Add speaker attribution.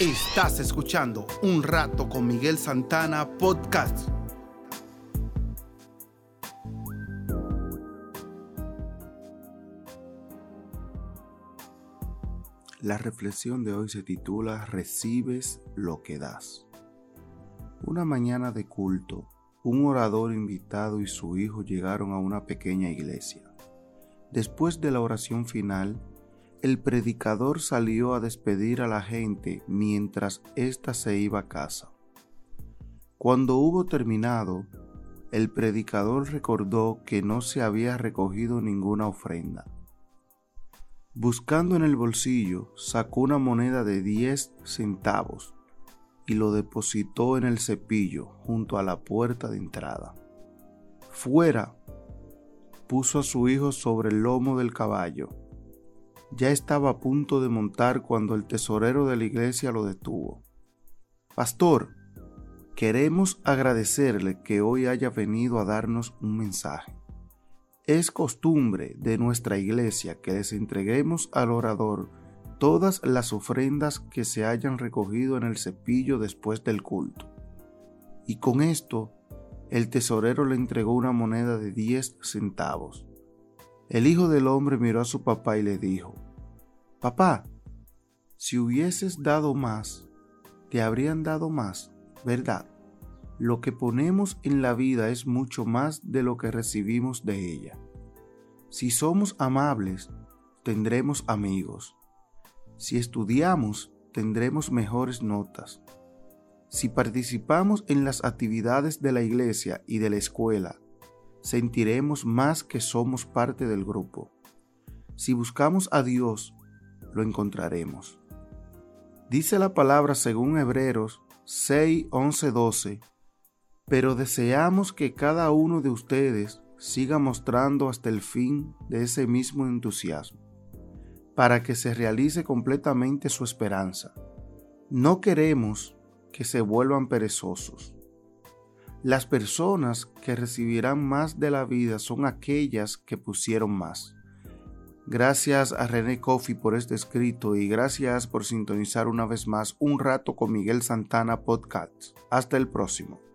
Speaker 1: Estás escuchando Un Rato con Miguel Santana Podcast. La reflexión de hoy se titula Recibes lo que das. Una mañana de culto, un orador invitado y su hijo llegaron a una pequeña iglesia. Después de la oración final, el predicador salió a despedir a la gente mientras ésta se iba a casa. Cuando hubo terminado, el predicador recordó que no se había recogido ninguna ofrenda. Buscando en el bolsillo, sacó una moneda de 10 centavos y lo depositó en el cepillo junto a la puerta de entrada. Fuera, puso a su hijo sobre el lomo del caballo ya estaba a punto de montar cuando el tesorero de la iglesia lo detuvo. Pastor, queremos agradecerle que hoy haya venido a darnos un mensaje. Es costumbre de nuestra iglesia que les entreguemos al orador todas las ofrendas que se hayan recogido en el cepillo después del culto. Y con esto, el tesorero le entregó una moneda de diez centavos. El hijo del hombre miró a su papá y le dijo, Papá, si hubieses dado más, te habrían dado más, ¿verdad? Lo que ponemos en la vida es mucho más de lo que recibimos de ella. Si somos amables, tendremos amigos. Si estudiamos, tendremos mejores notas. Si participamos en las actividades de la iglesia y de la escuela, sentiremos más que somos parte del grupo. Si buscamos a Dios, lo encontraremos. Dice la palabra según Hebreos 6, 11, 12, pero deseamos que cada uno de ustedes siga mostrando hasta el fin de ese mismo entusiasmo, para que se realice completamente su esperanza. No queremos que se vuelvan perezosos las personas que recibirán más de la vida son aquellas que pusieron más. Gracias a René Coffey por este escrito y gracias por sintonizar una vez más un rato con Miguel Santana Podcast. Hasta el próximo.